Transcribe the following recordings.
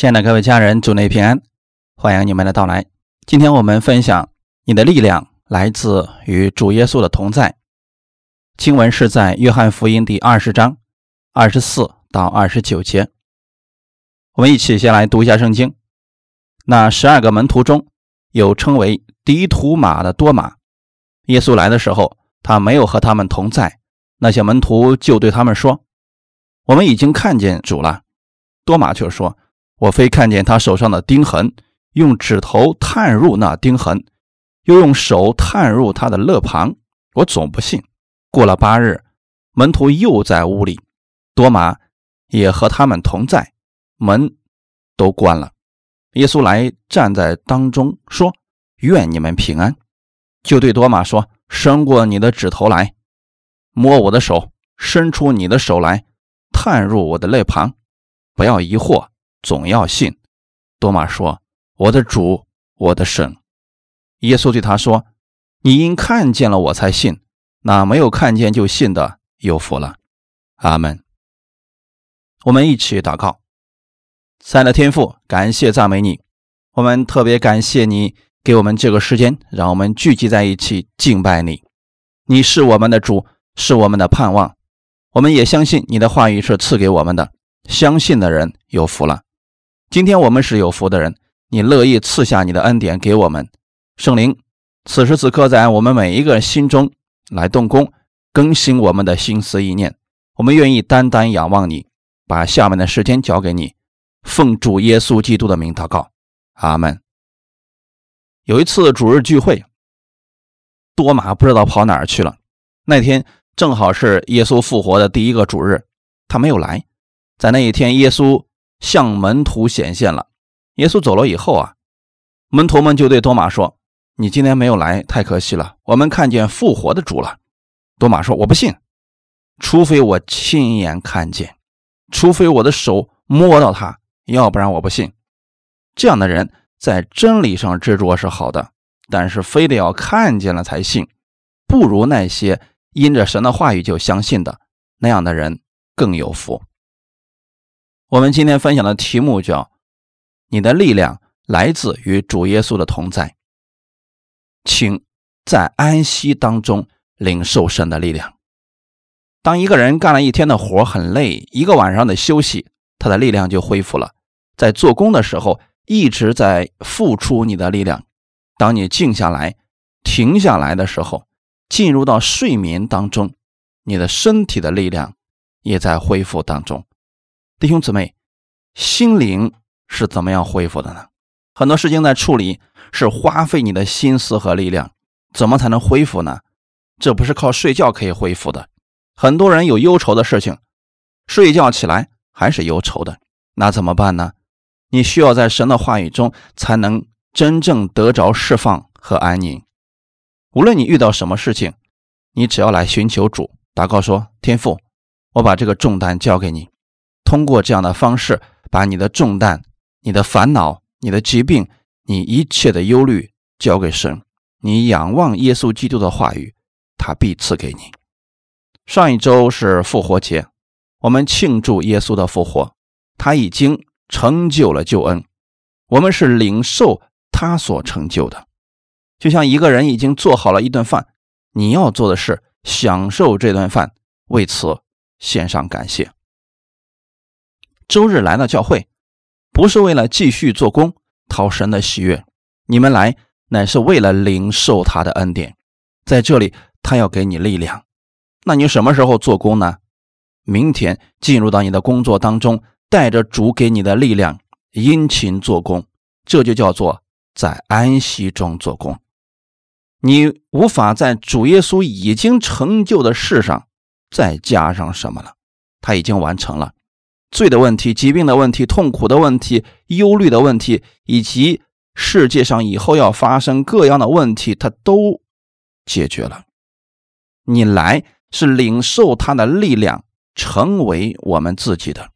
亲爱的各位家人，主内平安，欢迎你们的到来。今天我们分享你的力量来自与主耶稣的同在。经文是在约翰福音第二十章二十四到二十九节。我们一起先来读一下圣经。那十二个门徒中有称为迪图马的多马。耶稣来的时候，他没有和他们同在。那些门徒就对他们说：“我们已经看见主了。”多马却说：“我非看见他手上的钉痕，用指头探入那钉痕，又用手探入他的肋旁，我总不信。”过了八日，门徒又在屋里，多马也和他们同在，门都关了。耶稣来站在当中，说：“愿你们平安。”就对多马说：“伸过你的指头来。”摸我的手，伸出你的手来，探入我的肋旁，不要疑惑，总要信。多马说：“我的主，我的神。”耶稣对他说：“你因看见了我才信，那没有看见就信的有福了。”阿门。我们一起祷告：三的天父，感谢赞美你，我们特别感谢你给我们这个时间，让我们聚集在一起敬拜你。你是我们的主。是我们的盼望，我们也相信你的话语是赐给我们的。相信的人有福了。今天我们是有福的人，你乐意赐下你的恩典给我们。圣灵，此时此刻在我们每一个人心中来动工，更新我们的心思意念。我们愿意单单仰望你，把下面的时间交给你。奉主耶稣基督的名祷告，阿门。有一次主日聚会，多马不知道跑哪儿去了。那天。正好是耶稣复活的第一个主日，他没有来。在那一天，耶稣向门徒显现了。耶稣走了以后啊，门徒们就对多马说：“你今天没有来，太可惜了。我们看见复活的主了。”多马说：“我不信，除非我亲眼看见，除非我的手摸到他，要不然我不信。”这样的人在真理上执着是好的，但是非得要看见了才信，不如那些。因着神的话语就相信的那样的人更有福。我们今天分享的题目叫“你的力量来自于主耶稣的同在”，请在安息当中领受神的力量。当一个人干了一天的活很累，一个晚上的休息，他的力量就恢复了。在做工的时候一直在付出你的力量，当你静下来、停下来的时候。进入到睡眠当中，你的身体的力量也在恢复当中。弟兄姊妹，心灵是怎么样恢复的呢？很多事情在处理是花费你的心思和力量，怎么才能恢复呢？这不是靠睡觉可以恢复的。很多人有忧愁的事情，睡觉起来还是忧愁的，那怎么办呢？你需要在神的话语中才能真正得着释放和安宁。无论你遇到什么事情，你只要来寻求主，祷告说：“天父，我把这个重担交给你。”通过这样的方式，把你的重担、你的烦恼、你的疾病、你一切的忧虑交给神。你仰望耶稣基督的话语，他必赐给你。上一周是复活节，我们庆祝耶稣的复活，他已经成就了救恩，我们是领受他所成就的。就像一个人已经做好了一顿饭，你要做的是享受这顿饭，为此献上感谢。周日来到教会，不是为了继续做工讨神的喜悦，你们来乃是为了领受他的恩典。在这里，他要给你力量。那你什么时候做工呢？明天进入到你的工作当中，带着主给你的力量，殷勤做工，这就叫做在安息中做工。你无法在主耶稣已经成就的事上再加上什么了，他已经完成了罪的问题、疾病的问题、痛苦的问题、忧虑的问题，以及世界上以后要发生各样的问题，他都解决了。你来是领受他的力量，成为我们自己的。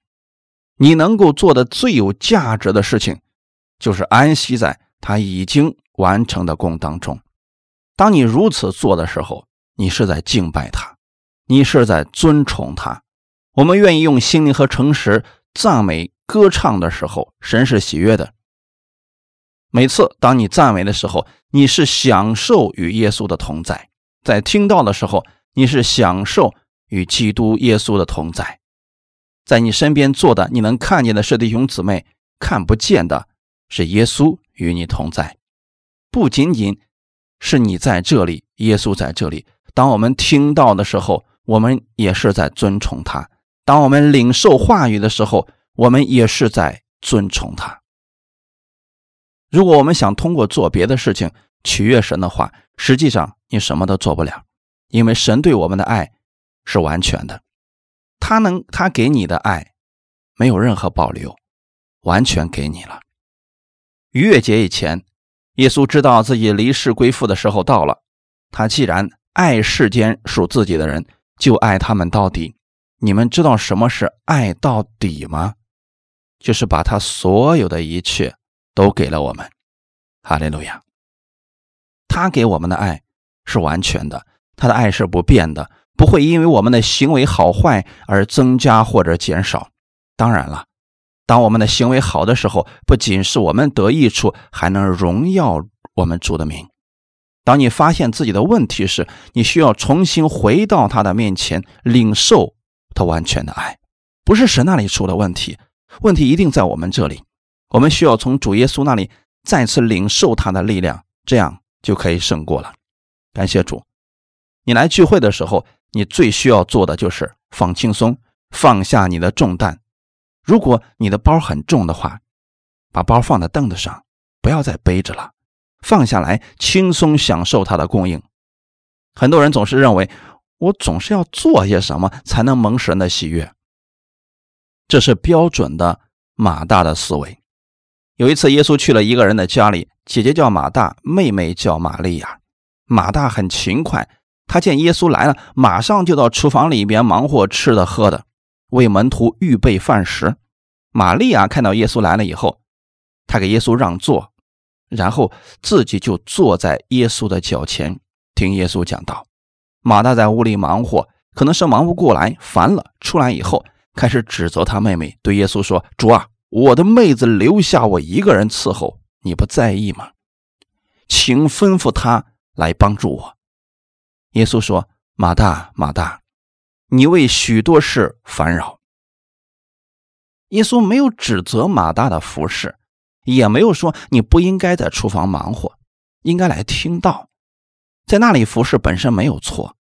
你能够做的最有价值的事情，就是安息在他已经完成的功当中。当你如此做的时候，你是在敬拜他，你是在尊崇他。我们愿意用心灵和诚实赞美歌唱的时候，神是喜悦的。每次当你赞美的时候，你是享受与耶稣的同在；在听到的时候，你是享受与基督耶稣的同在。在你身边坐的，你能看见的是弟兄姊妹，看不见的是耶稣与你同在。不仅仅是你在这里，耶稣在这里。当我们听到的时候，我们也是在尊崇他；当我们领受话语的时候，我们也是在尊崇他。如果我们想通过做别的事情取悦神的话，实际上你什么都做不了，因为神对我们的爱是完全的。他能，他给你的爱没有任何保留，完全给你了。逾越节以前，耶稣知道自己离世归父的时候到了。他既然爱世间属自己的人，就爱他们到底。你们知道什么是爱到底吗？就是把他所有的一切都给了我们。哈利路亚。他给我们的爱是完全的，他的爱是不变的。不会因为我们的行为好坏而增加或者减少。当然了，当我们的行为好的时候，不仅是我们得益处，还能荣耀我们主的名。当你发现自己的问题时，你需要重新回到他的面前，领受他完全的爱。不是神那里出了问题，问题一定在我们这里。我们需要从主耶稣那里再次领受他的力量，这样就可以胜过了。感谢主，你来聚会的时候。你最需要做的就是放轻松，放下你的重担。如果你的包很重的话，把包放在凳子上，不要再背着了，放下来，轻松享受它的供应。很多人总是认为，我总是要做些什么才能蒙神的喜悦，这是标准的马大的思维。有一次，耶稣去了一个人的家里，姐姐叫马大，妹妹叫玛利亚。马大很勤快。他见耶稣来了，马上就到厨房里边忙活吃的喝的，为门徒预备饭食。玛利亚看到耶稣来了以后，他给耶稣让座，然后自己就坐在耶稣的脚前听耶稣讲道。马大在屋里忙活，可能是忙不过来，烦了，出来以后开始指责他妹妹，对耶稣说：“主啊，我的妹子留下我一个人伺候，你不在意吗？请吩咐他来帮助我。”耶稣说：“马大，马大，你为许多事烦扰。”耶稣没有指责马大的服侍，也没有说你不应该在厨房忙活，应该来听道，在那里服侍本身没有错。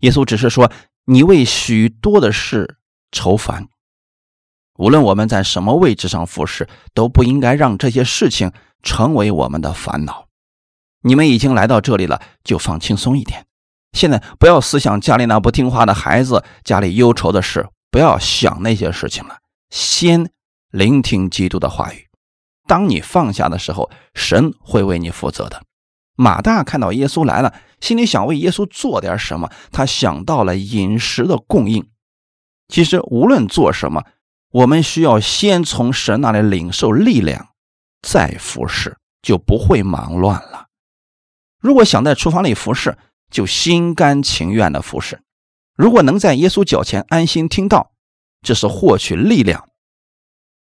耶稣只是说你为许多的事愁烦。无论我们在什么位置上服侍，都不应该让这些事情成为我们的烦恼。你们已经来到这里了，就放轻松一点。现在不要思想家里那不听话的孩子，家里忧愁的事，不要想那些事情了。先聆听基督的话语。当你放下的时候，神会为你负责的。马大看到耶稣来了，心里想为耶稣做点什么，他想到了饮食的供应。其实无论做什么，我们需要先从神那里领受力量，再服侍，就不会忙乱了。如果想在厨房里服侍，就心甘情愿的服侍。如果能在耶稣脚前安心听到，这是获取力量，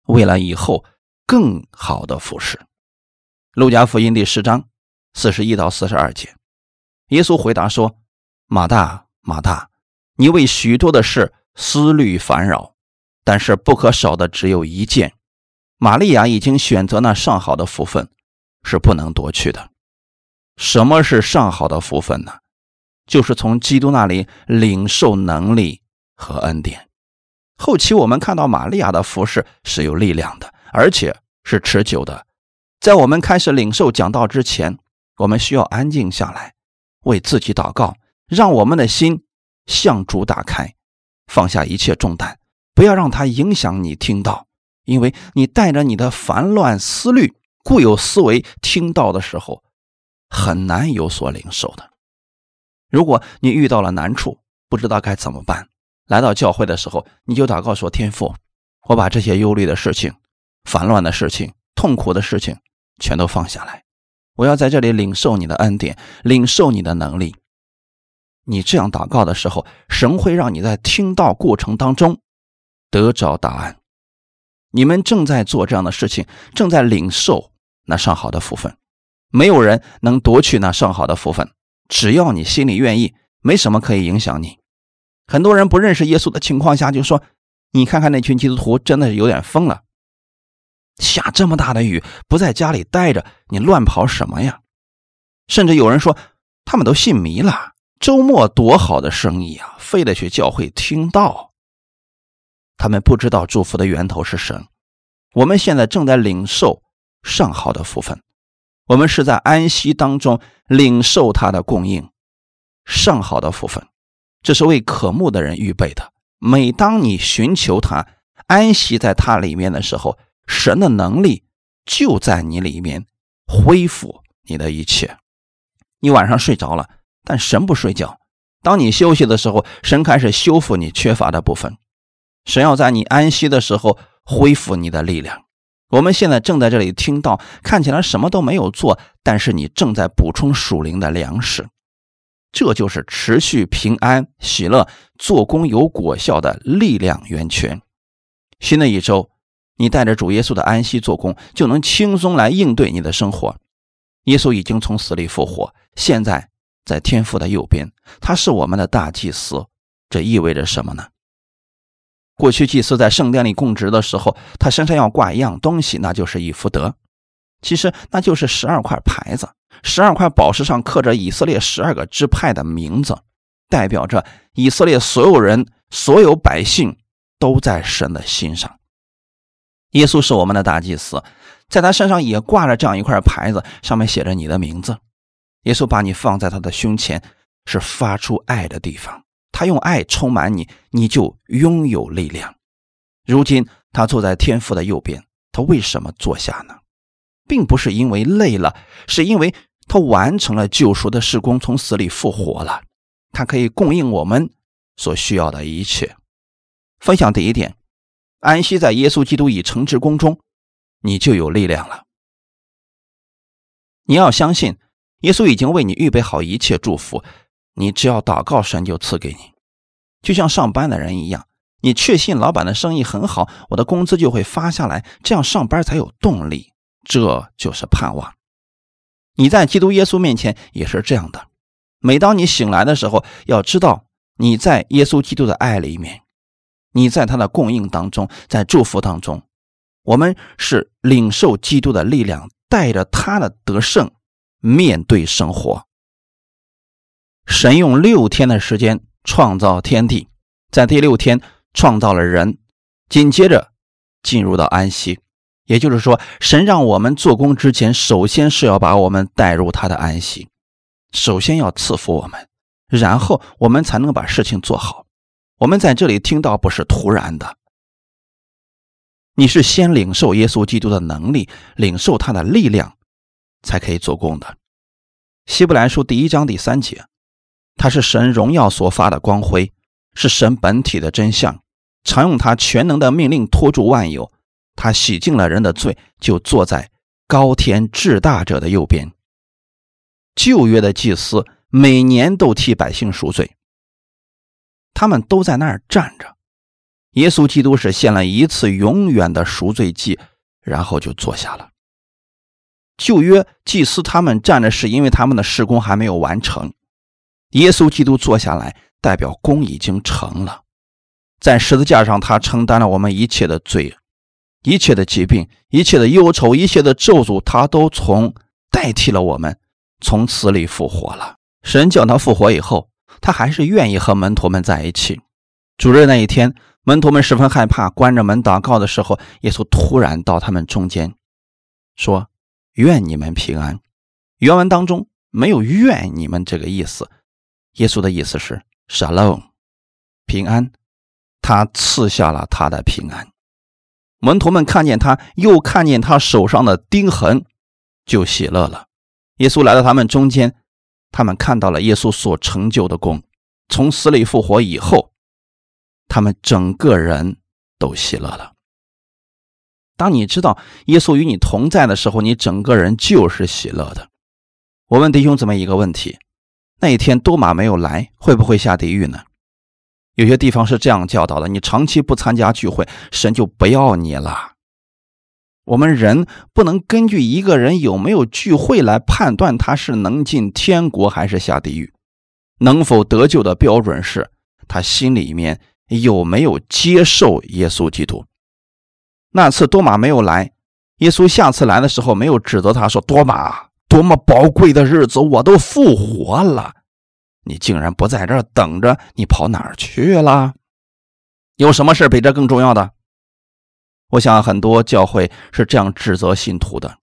为了以后更好的服侍。路加福音第十章四十一到四十二节，耶稣回答说：“马大，马大，你为许多的事思虑烦扰，但是不可少的只有一件。玛利亚已经选择那上好的福分，是不能夺去的。什么是上好的福分呢？”就是从基督那里领受能力和恩典。后期我们看到玛利亚的服饰是有力量的，而且是持久的。在我们开始领受讲道之前，我们需要安静下来，为自己祷告，让我们的心向主打开，放下一切重担，不要让它影响你听到，因为你带着你的烦乱思虑、固有思维听到的时候，很难有所领受的。如果你遇到了难处，不知道该怎么办，来到教会的时候，你就祷告说：“天父，我把这些忧虑的事情、烦乱的事情、痛苦的事情全都放下来，我要在这里领受你的恩典，领受你的能力。”你这样祷告的时候，神会让你在听到过程当中得着答案。你们正在做这样的事情，正在领受那上好的福分。没有人能夺去那上好的福分，只要你心里愿意，没什么可以影响你。很多人不认识耶稣的情况下，就说：“你看看那群基督徒，真的是有点疯了。下这么大的雨，不在家里待着，你乱跑什么呀？”甚至有人说，他们都信迷了。周末多好的生意啊，非得去教会听道。他们不知道祝福的源头是神。我们现在正在领受上好的福分，我们是在安息当中领受他的供应，上好的福分。这是为渴慕的人预备的。每当你寻求他、安息在他里面的时候，神的能力就在你里面恢复你的一切。你晚上睡着了，但神不睡觉。当你休息的时候，神开始修复你缺乏的部分。神要在你安息的时候恢复你的力量。我们现在正在这里听到，看起来什么都没有做，但是你正在补充属灵的粮食。这就是持续平安、喜乐、做工有果效的力量源泉。新的一周，你带着主耶稣的安息做工，就能轻松来应对你的生活。耶稣已经从死里复活，现在在天父的右边，他是我们的大祭司。这意味着什么呢？过去祭司在圣殿里供职的时候，他身上要挂一样东西，那就是以福德。其实那就是十二块牌子，十二块宝石上刻着以色列十二个支派的名字，代表着以色列所有人、所有百姓都在神的心上。耶稣是我们的大祭司，在他身上也挂着这样一块牌子，上面写着你的名字。耶稣把你放在他的胸前，是发出爱的地方。他用爱充满你，你就拥有力量。如今他坐在天父的右边，他为什么坐下呢？并不是因为累了，是因为他完成了救赎的事工，从死里复活了。他可以供应我们所需要的一切。分享第一点：安息在耶稣基督已成之功中，你就有力量了。你要相信，耶稣已经为你预备好一切祝福，你只要祷告，神就赐给你。就像上班的人一样，你确信老板的生意很好，我的工资就会发下来，这样上班才有动力。这就是盼望。你在基督耶稣面前也是这样的。每当你醒来的时候，要知道你在耶稣基督的爱里面，你在他的供应当中，在祝福当中，我们是领受基督的力量，带着他的得胜面对生活。神用六天的时间创造天地，在第六天创造了人，紧接着进入到安息。也就是说，神让我们做工之前，首先是要把我们带入他的安息，首先要赐福我们，然后我们才能把事情做好。我们在这里听到不是突然的，你是先领受耶稣基督的能力，领受他的力量，才可以做工的。希伯来书第一章第三节，他是神荣耀所发的光辉，是神本体的真相，常用他全能的命令托住万有。他洗净了人的罪，就坐在高天至大者的右边。旧约的祭司每年都替百姓赎罪，他们都在那儿站着。耶稣基督是献了一次永远的赎罪祭，然后就坐下了。旧约祭司他们站着，是因为他们的事工还没有完成。耶稣基督坐下来，代表功已经成了。在十字架上，他承担了我们一切的罪。一切的疾病，一切的忧愁，一切的咒诅，他都从代替了我们，从死里复活了。神叫他复活以后，他还是愿意和门徒们在一起。主日那一天，门徒们十分害怕，关着门祷告的时候，耶稣突然到他们中间，说：“愿你们平安。”原文当中没有“愿你们”这个意思，耶稣的意思是 “shalom”，平安。他赐下了他的平安。门徒们看见他，又看见他手上的钉痕，就喜乐了。耶稣来到他们中间，他们看到了耶稣所成就的功。从死里复活以后，他们整个人都喜乐了。当你知道耶稣与你同在的时候，你整个人就是喜乐的。我问弟兄姊妹一个问题：那一天多马没有来，会不会下地狱呢？有些地方是这样教导的：你长期不参加聚会，神就不要你了。我们人不能根据一个人有没有聚会来判断他是能进天国还是下地狱。能否得救的标准是他心里面有没有接受耶稣基督。那次多马没有来，耶稣下次来的时候没有指责他说：“多马，多么宝贵的日子，我都复活了，你竟然不在这等着，你跑哪去了？有什么事比这更重要的？”我想很多教会是这样指责信徒的：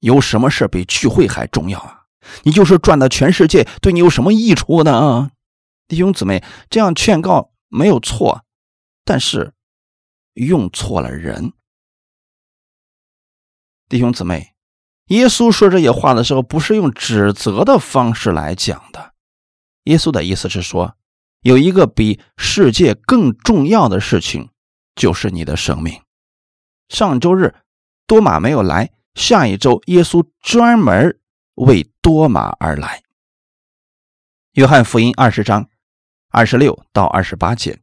有什么事比聚会还重要啊？你就是转到全世界，对你有什么益处呢？弟兄姊妹，这样劝告没有错，但是用错了人。弟兄姊妹，耶稣说这些话的时候，不是用指责的方式来讲的。耶稣的意思是说，有一个比世界更重要的事情，就是你的生命。上周日，多马没有来。下一周，耶稣专门为多马而来。约翰福音二十章二十六到二十八节。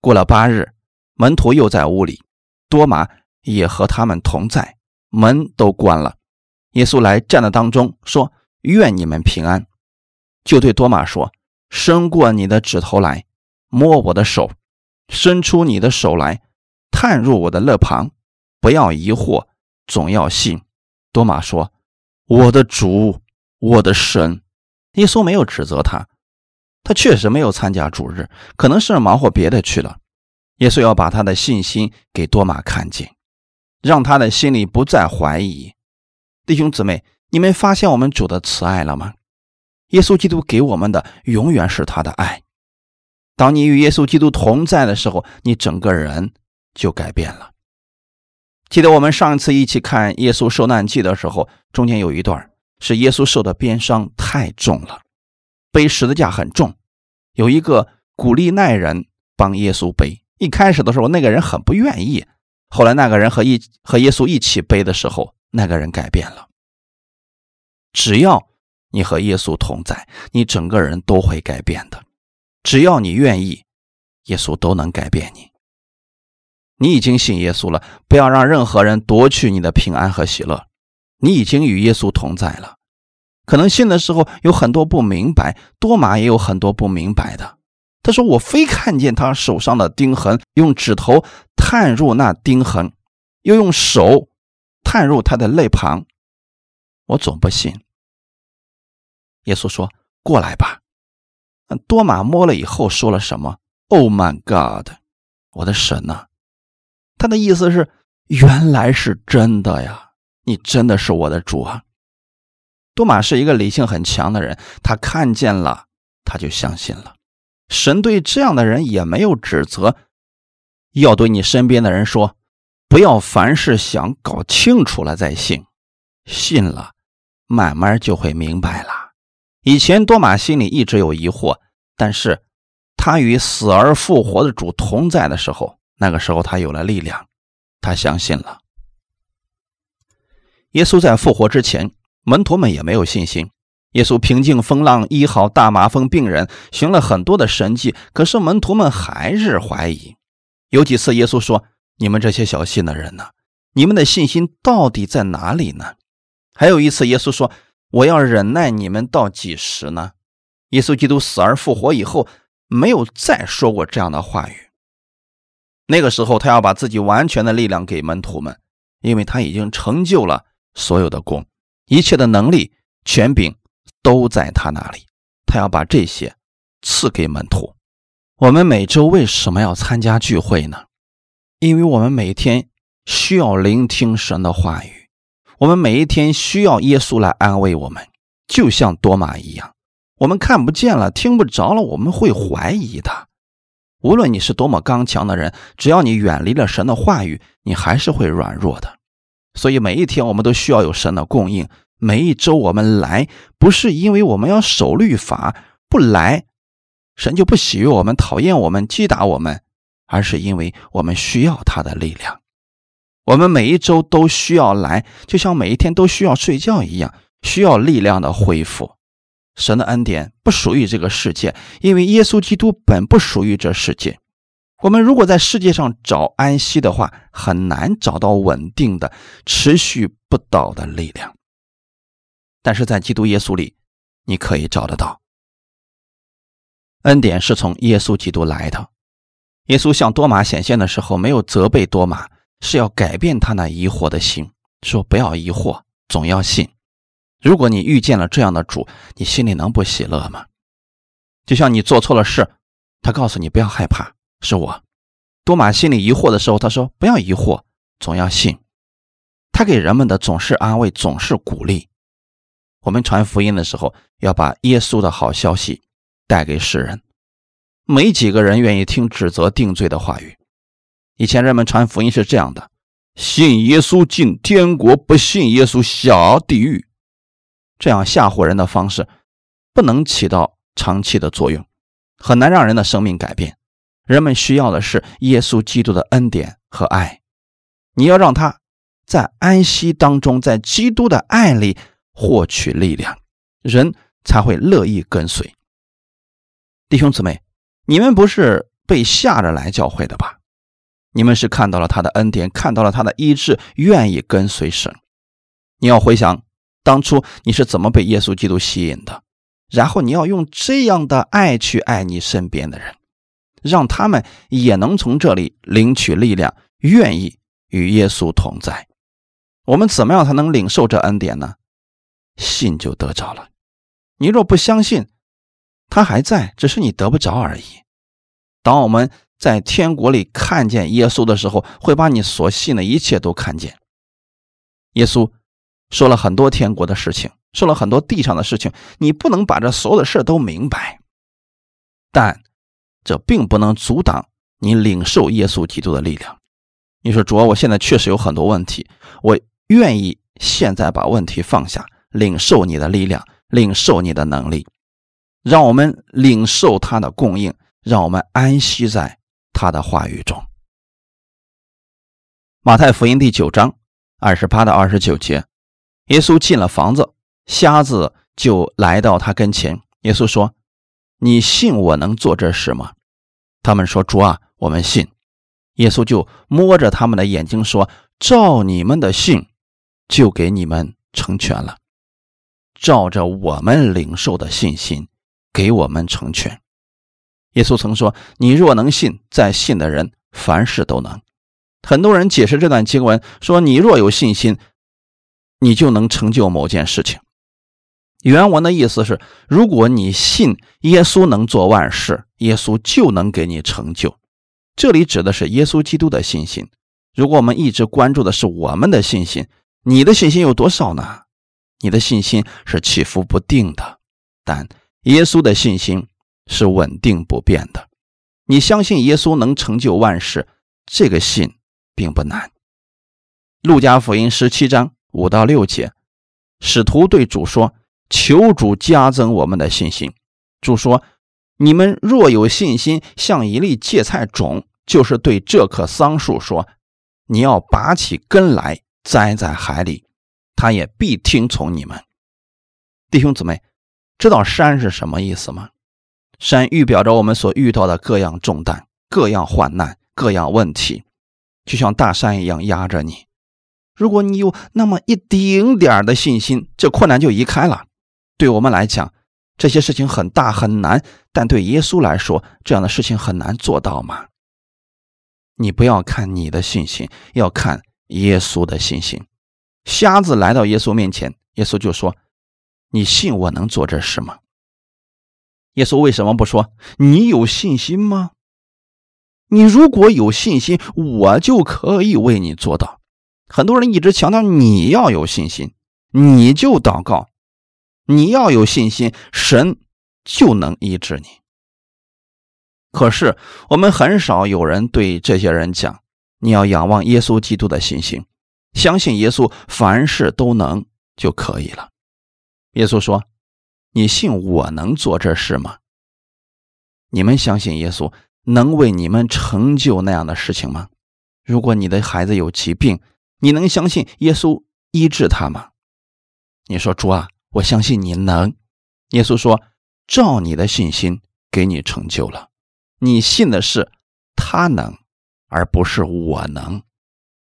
过了八日，门徒又在屋里，多马也和他们同在，门都关了。耶稣来站在当中，说：“愿你们平安。”就对多马说：“伸过你的指头来，摸我的手；伸出你的手来，探入我的肋旁。”不要疑惑，总要信。多马说：“我的主，我的神。”耶稣没有指责他，他确实没有参加主日，可能是忙活别的去了。耶稣要把他的信心给多马看见，让他的心里不再怀疑。弟兄姊妹，你们发现我们主的慈爱了吗？耶稣基督给我们的永远是他的爱。当你与耶稣基督同在的时候，你整个人就改变了。记得我们上一次一起看《耶稣受难记》的时候，中间有一段是耶稣受的鞭伤太重了，背十字架很重，有一个古利奈人帮耶稣背。一开始的时候，那个人很不愿意，后来那个人和一和耶稣一起背的时候，那个人改变了。只要你和耶稣同在，你整个人都会改变的。只要你愿意，耶稣都能改变你。你已经信耶稣了，不要让任何人夺去你的平安和喜乐。你已经与耶稣同在了。可能信的时候有很多不明白，多马也有很多不明白的。他说：“我非看见他手上的钉痕，用指头探入那钉痕，又用手探入他的肋旁，我总不信。”耶稣说：“过来吧。”多马摸了以后说了什么？“Oh my God，我的神呐！”他的意思是，原来是真的呀！你真的是我的主啊！多马是一个理性很强的人，他看见了，他就相信了。神对这样的人也没有指责，要对你身边的人说：不要凡事想搞清楚了再信，信了，慢慢就会明白了。以前多马心里一直有疑惑，但是他与死而复活的主同在的时候。那个时候，他有了力量，他相信了。耶稣在复活之前，门徒们也没有信心。耶稣平静风浪，医好大麻风病人，行了很多的神迹，可是门徒们还是怀疑。有几次，耶稣说：“你们这些小信的人呢？你们的信心到底在哪里呢？”还有一次，耶稣说：“我要忍耐你们到几时呢？”耶稣基督死而复活以后，没有再说过这样的话语。那个时候，他要把自己完全的力量给门徒们，因为他已经成就了所有的功，一切的能力、权柄都在他那里。他要把这些赐给门徒。我们每周为什么要参加聚会呢？因为我们每天需要聆听神的话语，我们每一天需要耶稣来安慰我们，就像多马一样，我们看不见了，听不着了，我们会怀疑的。无论你是多么刚强的人，只要你远离了神的话语，你还是会软弱的。所以每一天我们都需要有神的供应。每一周我们来，不是因为我们要守律法，不来，神就不喜悦我们，讨厌我们，击打我们，而是因为我们需要他的力量。我们每一周都需要来，就像每一天都需要睡觉一样，需要力量的恢复。神的恩典不属于这个世界，因为耶稣基督本不属于这世界。我们如果在世界上找安息的话，很难找到稳定的、持续不倒的力量。但是在基督耶稣里，你可以找得到。恩典是从耶稣基督来的。耶稣向多马显现的时候，没有责备多马，是要改变他那疑惑的心，说不要疑惑，总要信。如果你遇见了这样的主，你心里能不喜乐吗？就像你做错了事，他告诉你不要害怕，是我。多马心里疑惑的时候，他说不要疑惑，总要信。他给人们的总是安慰，总是鼓励。我们传福音的时候，要把耶稣的好消息带给世人。没几个人愿意听指责定罪的话语。以前人们传福音是这样的：信耶稣进天国，不信耶稣下地狱。这样吓唬人的方式，不能起到长期的作用，很难让人的生命改变。人们需要的是耶稣基督的恩典和爱。你要让他在安息当中，在基督的爱里。获取力量，人才会乐意跟随。弟兄姊妹，你们不是被吓着来教会的吧？你们是看到了他的恩典，看到了他的医治，愿意跟随神。你要回想当初你是怎么被耶稣基督吸引的，然后你要用这样的爱去爱你身边的人，让他们也能从这里领取力量，愿意与耶稣同在。我们怎么样才能领受这恩典呢？信就得着了。你若不相信，他还在，只是你得不着而已。当我们在天国里看见耶稣的时候，会把你所信的一切都看见。耶稣说了很多天国的事情，说了很多地上的事情，你不能把这所有的事都明白，但这并不能阻挡你领受耶稣基督的力量。你说主啊，我现在确实有很多问题，我愿意现在把问题放下。领受你的力量，领受你的能力，让我们领受他的供应，让我们安息在他的话语中。马太福音第九章二十八到二十九节，耶稣进了房子，瞎子就来到他跟前。耶稣说：“你信我能做这事吗？”他们说：“主啊，我们信。”耶稣就摸着他们的眼睛说：“照你们的信，就给你们成全了。”照着我们领受的信心，给我们成全。耶稣曾说：“你若能信，在信的人凡事都能。”很多人解释这段经文说：“你若有信心，你就能成就某件事情。”原文的意思是：如果你信耶稣能做万事，耶稣就能给你成就。这里指的是耶稣基督的信心。如果我们一直关注的是我们的信心，你的信心有多少呢？你的信心是起伏不定的，但耶稣的信心是稳定不变的。你相信耶稣能成就万事，这个信并不难。路加福音十七章五到六节，使徒对主说：“求主加增我们的信心。”主说：“你们若有信心，像一粒芥菜种，就是对这棵桑树说：‘你要拔起根来，栽在海里。’”他也必听从你们，弟兄姊妹，知道山是什么意思吗？山预表着我们所遇到的各样重担、各样患难、各样问题，就像大山一样压着你。如果你有那么一丁点的信心，这困难就移开了。对我们来讲，这些事情很大很难，但对耶稣来说，这样的事情很难做到吗？你不要看你的信心，要看耶稣的信心。瞎子来到耶稣面前，耶稣就说：“你信我能做这事吗？”耶稣为什么不说“你有信心吗？”你如果有信心，我就可以为你做到。很多人一直强调你要有信心，你就祷告，你要有信心，神就能医治你。可是我们很少有人对这些人讲：“你要仰望耶稣基督的信心。”相信耶稣，凡事都能就可以了。耶稣说：“你信我能做这事吗？”你们相信耶稣能为你们成就那样的事情吗？如果你的孩子有疾病，你能相信耶稣医治他吗？你说主啊，我相信你能。耶稣说：“照你的信心，给你成就了。你信的是，他能，而不是我能。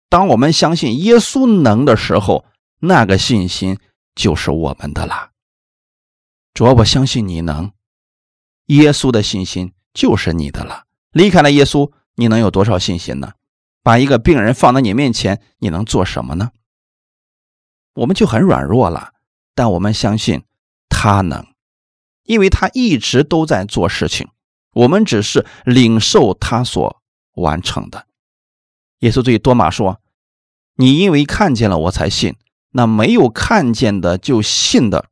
当我们相信耶稣能的时候，那个信心就是我们的了。主要我相信你能，耶稣的信心就是你的了。离开了耶稣，你能有多少信心呢？把一个病人放在你面前，你能做什么呢？我们就很软弱了。但我们相信他能，因为他一直都在做事情，我们只是领受他所完成的。耶稣对多马说：“你因为看见了我才信，那没有看见的就信的，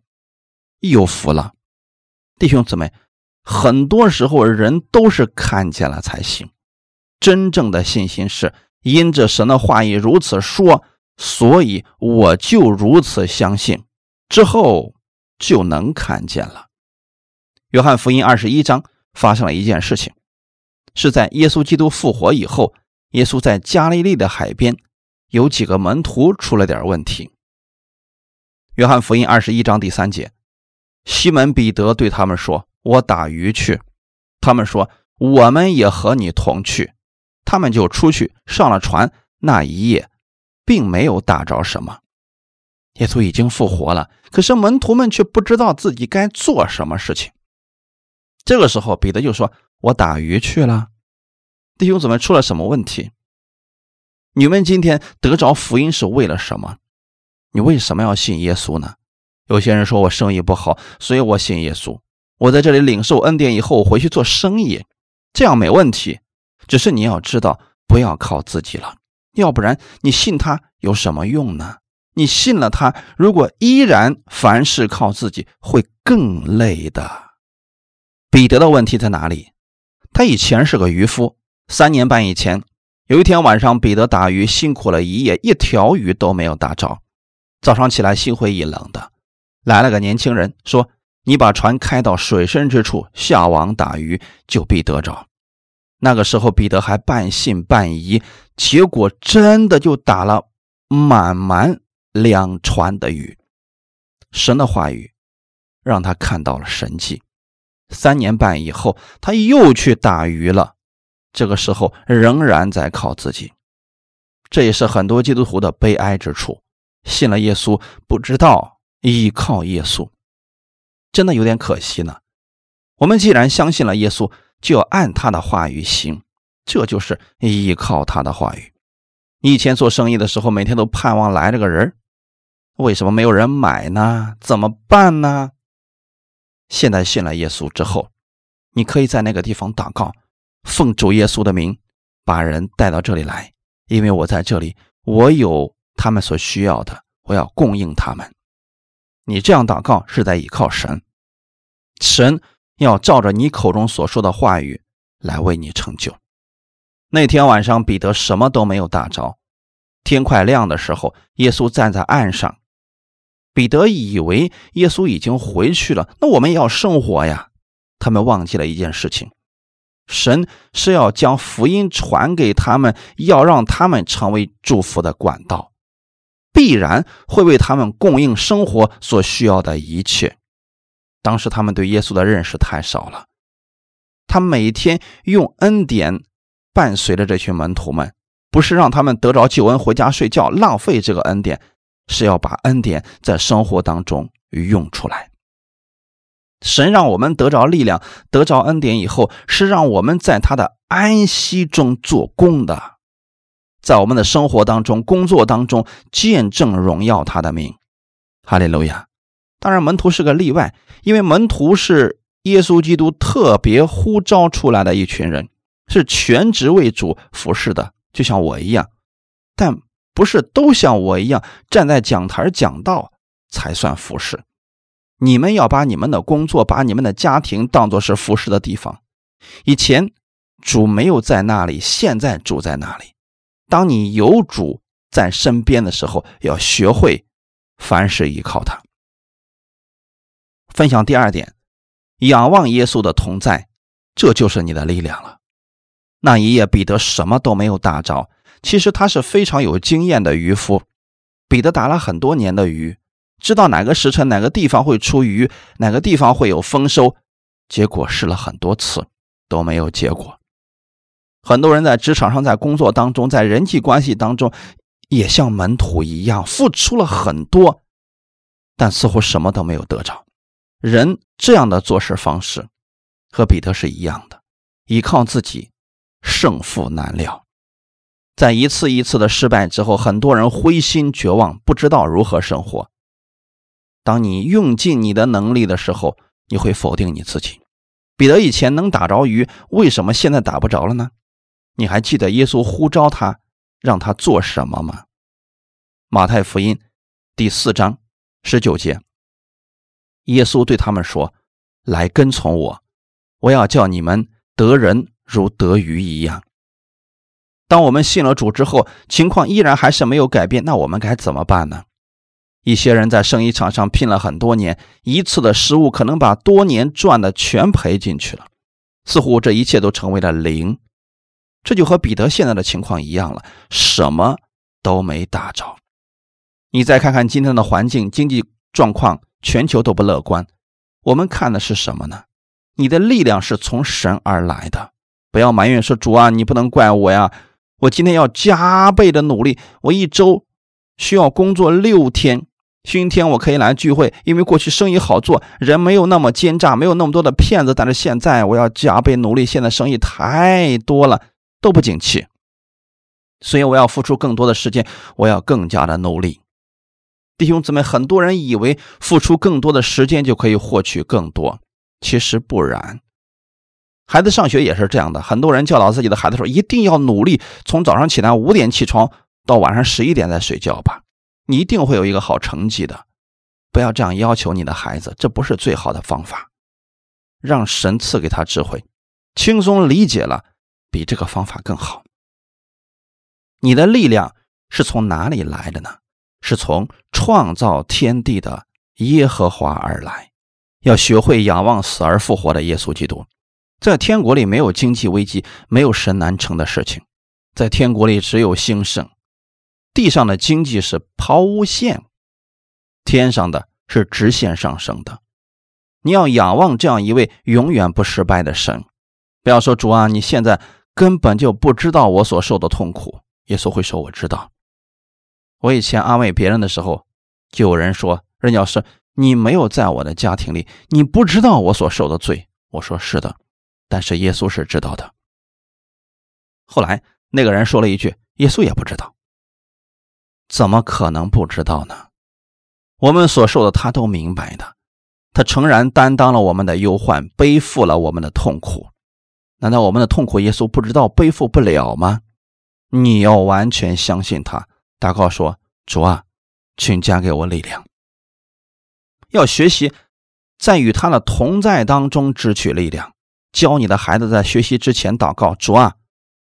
有福了。”弟兄姊妹，很多时候人都是看见了才信，真正的信心是因着神的话语如此说，所以我就如此相信。之后就能看见了。约翰福音二十一章发生了一件事情，是在耶稣基督复活以后，耶稣在加利利的海边，有几个门徒出了点问题。约翰福音二十一章第三节，西门彼得对他们说：“我打鱼去。”他们说：“我们也和你同去。”他们就出去上了船。那一夜，并没有打着什么。耶稣已经复活了，可是门徒们却不知道自己该做什么事情。这个时候，彼得就说：“我打鱼去了。”弟兄姊妹，出了什么问题？你们今天得着福音是为了什么？你为什么要信耶稣呢？有些人说我生意不好，所以我信耶稣。我在这里领受恩典以后，回去做生意，这样没问题。只是你要知道，不要靠自己了，要不然你信他有什么用呢？你信了他，如果依然凡事靠自己，会更累的。彼得的问题在哪里？他以前是个渔夫，三年半以前，有一天晚上，彼得打鱼辛苦了一夜，一条鱼都没有打着。早上起来，心灰意冷的，来了个年轻人，说：“你把船开到水深之处，下网打鱼，就必得着。”那个时候，彼得还半信半疑，结果真的就打了满满。两船的鱼，神的话语让他看到了神迹。三年半以后，他又去打鱼了。这个时候仍然在靠自己，这也是很多基督徒的悲哀之处。信了耶稣，不知道依靠耶稣，真的有点可惜呢。我们既然相信了耶稣，就要按他的话语行，这就是依靠他的话语。以前做生意的时候，每天都盼望来这个人为什么没有人买呢？怎么办呢？现在信了耶稣之后，你可以在那个地方祷告，奉主耶稣的名，把人带到这里来，因为我在这里，我有他们所需要的，我要供应他们。你这样祷告是在依靠神，神要照着你口中所说的话语来为你成就。那天晚上，彼得什么都没有打着，天快亮的时候，耶稣站在岸上。彼得以为耶稣已经回去了，那我们要生活呀。他们忘记了一件事情：神是要将福音传给他们，要让他们成为祝福的管道，必然会为他们供应生活所需要的一切。当时他们对耶稣的认识太少了，他每天用恩典伴随着这群门徒们，不是让他们得着救恩回家睡觉，浪费这个恩典。是要把恩典在生活当中用出来。神让我们得着力量，得着恩典以后，是让我们在他的安息中做工的，在我们的生活当中、工作当中见证荣耀他的名。哈利路亚！当然，门徒是个例外，因为门徒是耶稣基督特别呼召出来的一群人，是全职为主服侍的，就像我一样。但不是都像我一样站在讲台讲道才算服侍，你们要把你们的工作、把你们的家庭当做是服侍的地方。以前主没有在那里，现在主在那里。当你有主在身边的时候，要学会凡事依靠他。分享第二点，仰望耶稣的同在，这就是你的力量了。那一夜，彼得什么都没有打着。其实他是非常有经验的渔夫，彼得打了很多年的鱼，知道哪个时辰、哪个地方会出鱼，哪个地方会有丰收。结果试了很多次都没有结果。很多人在职场上、在工作当中、在人际关系当中，也像门徒一样付出了很多，但似乎什么都没有得着。人这样的做事方式，和彼得是一样的，依靠自己，胜负难料。在一次一次的失败之后，很多人灰心绝望，不知道如何生活。当你用尽你的能力的时候，你会否定你自己。彼得以前能打着鱼，为什么现在打不着了呢？你还记得耶稣呼召他，让他做什么吗？马太福音第四章十九节，耶稣对他们说：“来跟从我，我要叫你们得人如得鱼一样。”当我们信了主之后，情况依然还是没有改变，那我们该怎么办呢？一些人在生意场上拼了很多年，一次的失误可能把多年赚的全赔进去了，似乎这一切都成为了零。这就和彼得现在的情况一样了，什么都没打着。你再看看今天的环境，经济状况全球都不乐观。我们看的是什么呢？你的力量是从神而来的，不要埋怨说主啊，你不能怪我呀。我今天要加倍的努力，我一周需要工作六天，星期天我可以来聚会，因为过去生意好做，人没有那么奸诈，没有那么多的骗子。但是现在我要加倍努力，现在生意太多了。都不景气，所以我要付出更多的时间，我要更加的努力。弟兄姊妹，很多人以为付出更多的时间就可以获取更多，其实不然。孩子上学也是这样的，很多人教导自己的孩子说：“一定要努力，从早上起来五点起床，到晚上十一点再睡觉吧，你一定会有一个好成绩的。”不要这样要求你的孩子，这不是最好的方法。让神赐给他智慧，轻松理解了。比这个方法更好。你的力量是从哪里来的呢？是从创造天地的耶和华而来。要学会仰望死而复活的耶稣基督。在天国里没有经济危机，没有神难成的事情。在天国里只有兴盛。地上的经济是抛物线，天上的是直线上升的。你要仰望这样一位永远不失败的神。不要说主啊，你现在。根本就不知道我所受的痛苦。耶稣会说：“我知道。”我以前安慰别人的时候，就有人说：“任教师，你没有在我的家庭里，你不知道我所受的罪。”我说：“是的，但是耶稣是知道的。”后来那个人说了一句：“耶稣也不知道。”怎么可能不知道呢？我们所受的，他都明白的。他诚然担当了我们的忧患，背负了我们的痛苦。难道我们的痛苦耶稣不知道背负不了吗？你要完全相信他。祷告说：“主啊，请加给我力量。”要学习在与他的同在当中支取力量。教你的孩子在学习之前祷告：“主啊，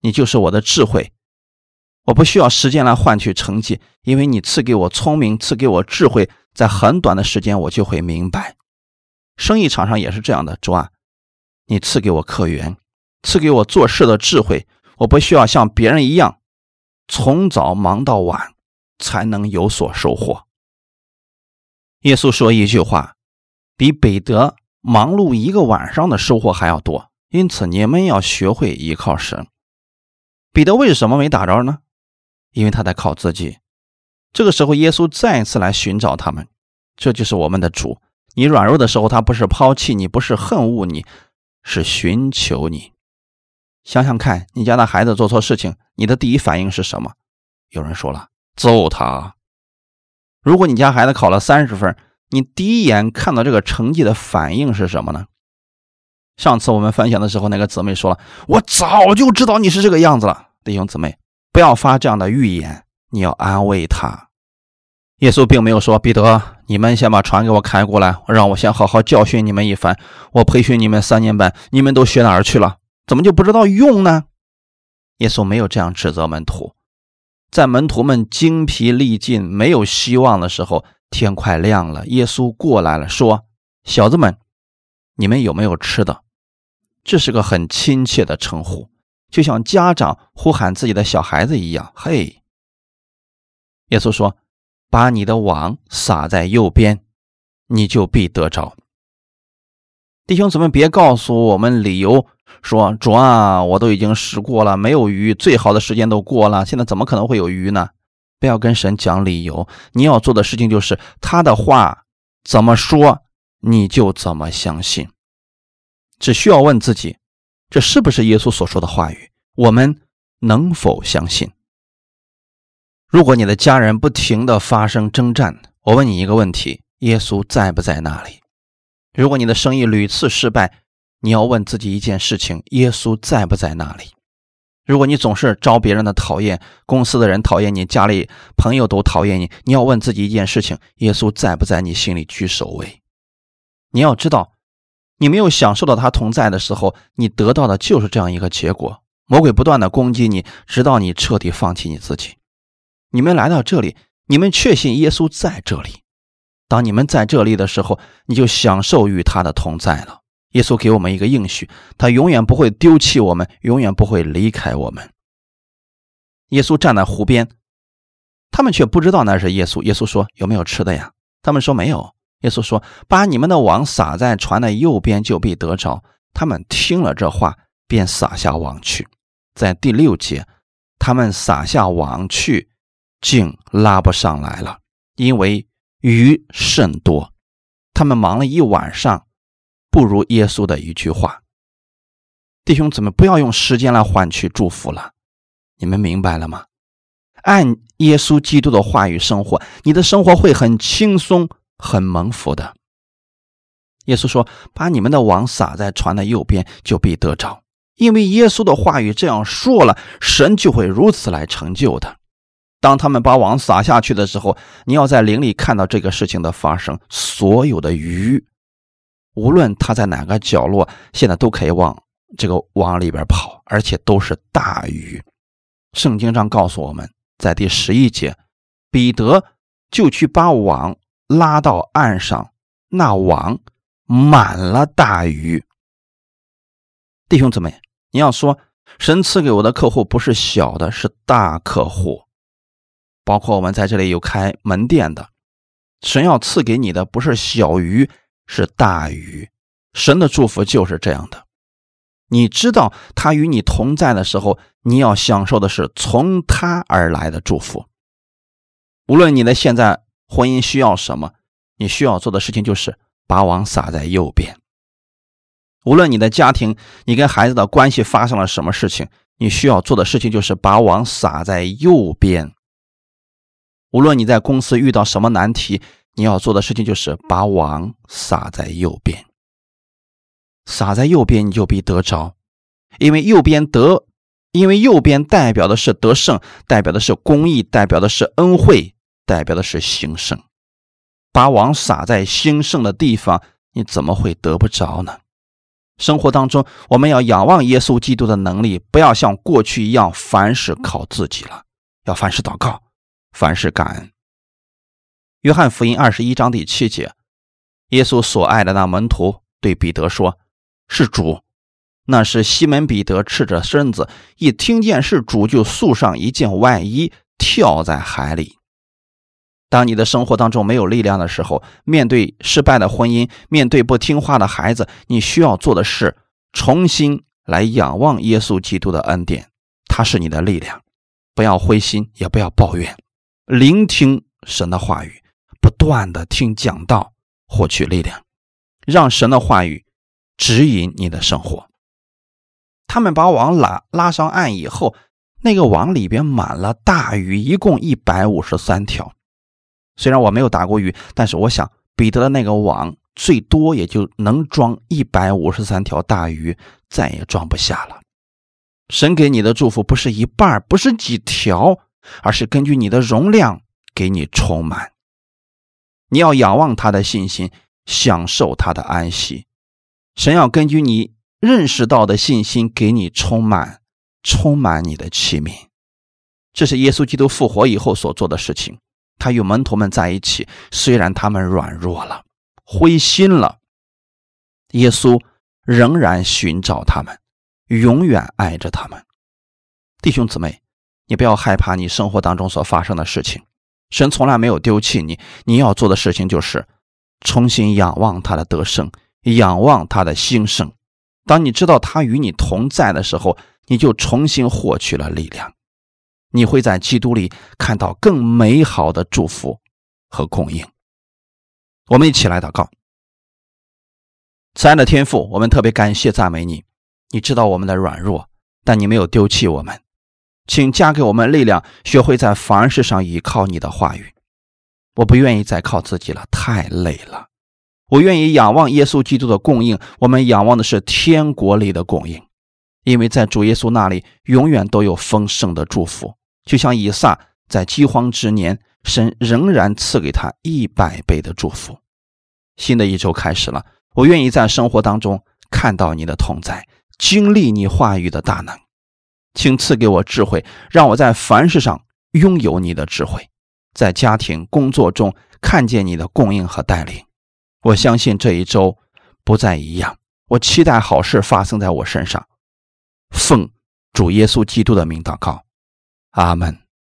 你就是我的智慧，我不需要时间来换取成绩，因为你赐给我聪明，赐给我智慧，在很短的时间我就会明白。”生意场上也是这样的。主啊，你赐给我客源。赐给我做事的智慧，我不需要像别人一样从早忙到晚才能有所收获。耶稣说一句话，比彼得忙碌一个晚上的收获还要多。因此，你们要学会依靠神。彼得为什么没打着呢？因为他在靠自己。这个时候，耶稣再一次来寻找他们。这就是我们的主。你软弱的时候，他不是抛弃你，不是恨恶你，是寻求你。想想看，你家的孩子做错事情，你的第一反应是什么？有人说了，揍他。如果你家孩子考了三十分，你第一眼看到这个成绩的反应是什么呢？上次我们分享的时候，那个姊妹说了，我早就知道你是这个样子了。弟兄姊妹，不要发这样的预言，你要安慰他。耶稣并没有说，彼得，你们先把船给我开过来，让我先好好教训你们一番。我培训你们三年半，你们都学哪儿去了？怎么就不知道用呢？耶稣没有这样指责门徒，在门徒们精疲力尽、没有希望的时候，天快亮了，耶稣过来了，说：“小子们，你们有没有吃的？”这是个很亲切的称呼，就像家长呼喊自己的小孩子一样。嘿，耶稣说：“把你的网撒在右边，你就必得着。”弟兄姊妹，别告诉我们理由。说主啊，我都已经试过了，没有鱼，最好的时间都过了，现在怎么可能会有鱼呢？不要跟神讲理由，你要做的事情就是他的话怎么说，你就怎么相信。只需要问自己，这是不是耶稣所说的话语？我们能否相信？如果你的家人不停的发生征战，我问你一个问题：耶稣在不在那里？如果你的生意屡次失败，你要问自己一件事情：耶稣在不在那里？如果你总是招别人的讨厌，公司的人讨厌你，家里朋友都讨厌你，你要问自己一件事情：耶稣在不在你心里居首位？你要知道，你没有享受到他同在的时候，你得到的就是这样一个结果：魔鬼不断的攻击你，直到你彻底放弃你自己。你们来到这里，你们确信耶稣在这里。当你们在这里的时候，你就享受与他的同在了。耶稣给我们一个应许，他永远不会丢弃我们，永远不会离开我们。耶稣站在湖边，他们却不知道那是耶稣。耶稣说：“有没有吃的呀？”他们说：“没有。”耶稣说：“把你们的网撒在船的右边，就必得着。”他们听了这话，便撒下网去。在第六节，他们撒下网去，竟拉不上来了，因为鱼甚多。他们忙了一晚上。不如耶稣的一句话，弟兄姊妹，不要用时间来换取祝福了。你们明白了吗？按耶稣基督的话语生活，你的生活会很轻松、很蒙福的。耶稣说：“把你们的网撒在船的右边，就必得着。”因为耶稣的话语这样说了，神就会如此来成就的。当他们把网撒下去的时候，你要在灵里看到这个事情的发生，所有的鱼。无论他在哪个角落，现在都可以往这个网里边跑，而且都是大鱼。圣经上告诉我们，在第十一节，彼得就去把网拉到岸上，那网满了大鱼。弟兄姊妹，你要说神赐给我的客户不是小的，是大客户，包括我们在这里有开门店的，神要赐给你的不是小鱼。是大于，神的祝福就是这样的。你知道他与你同在的时候，你要享受的是从他而来的祝福。无论你的现在婚姻需要什么，你需要做的事情就是把网撒在右边。无论你的家庭，你跟孩子的关系发生了什么事情，你需要做的事情就是把网撒在右边。无论你在公司遇到什么难题，你要做的事情就是把网撒在右边，撒在右边，你就必得着，因为右边得，因为右边代表的是得胜，代表的是公义，代表的是恩惠，代表的是兴盛。把网撒在兴盛的地方，你怎么会得不着呢？生活当中，我们要仰望耶稣基督的能力，不要像过去一样凡事靠自己了，要凡事祷告，凡事感恩。约翰福音二十一章第七节，耶稣所爱的那门徒对彼得说：“是主。”那是西门彼得赤着身子，一听见是主，就束上一件外衣，跳在海里。当你的生活当中没有力量的时候，面对失败的婚姻，面对不听话的孩子，你需要做的是重新来仰望耶稣基督的恩典，他是你的力量。不要灰心，也不要抱怨，聆听神的话语。断的听讲道，获取力量，让神的话语指引你的生活。他们把网拉拉上岸以后，那个网里边满了大鱼，一共一百五十三条。虽然我没有打过鱼，但是我想彼得的那个网最多也就能装一百五十三条大鱼，再也装不下了。神给你的祝福不是一半，不是几条，而是根据你的容量给你充满。你要仰望他的信心，享受他的安息。神要根据你认识到的信心，给你充满、充满你的器皿。这是耶稣基督复活以后所做的事情。他与门徒们在一起，虽然他们软弱了、灰心了，耶稣仍然寻找他们，永远爱着他们。弟兄姊妹，你不要害怕你生活当中所发生的事情。神从来没有丢弃你，你要做的事情就是重新仰望他的得胜，仰望他的兴盛，当你知道他与你同在的时候，你就重新获取了力量。你会在基督里看到更美好的祝福和供应。我们一起来祷告。慈爱的天父，我们特别感谢赞美你。你知道我们的软弱，但你没有丢弃我们，请加给我们力量，学会在凡事上依靠你的话语。我不愿意再靠自己了，太累了。我愿意仰望耶稣基督的供应。我们仰望的是天国里的供应，因为在主耶稣那里永远都有丰盛的祝福。就像以撒在饥荒之年，神仍然赐给他一百倍的祝福。新的一周开始了，我愿意在生活当中看到你的同在，经历你话语的大能。请赐给我智慧，让我在凡事上拥有你的智慧，在家庭工作中看见你的供应和带领。我相信这一周不再一样。我期待好事发生在我身上。奉主耶稣基督的名祷告。阿门。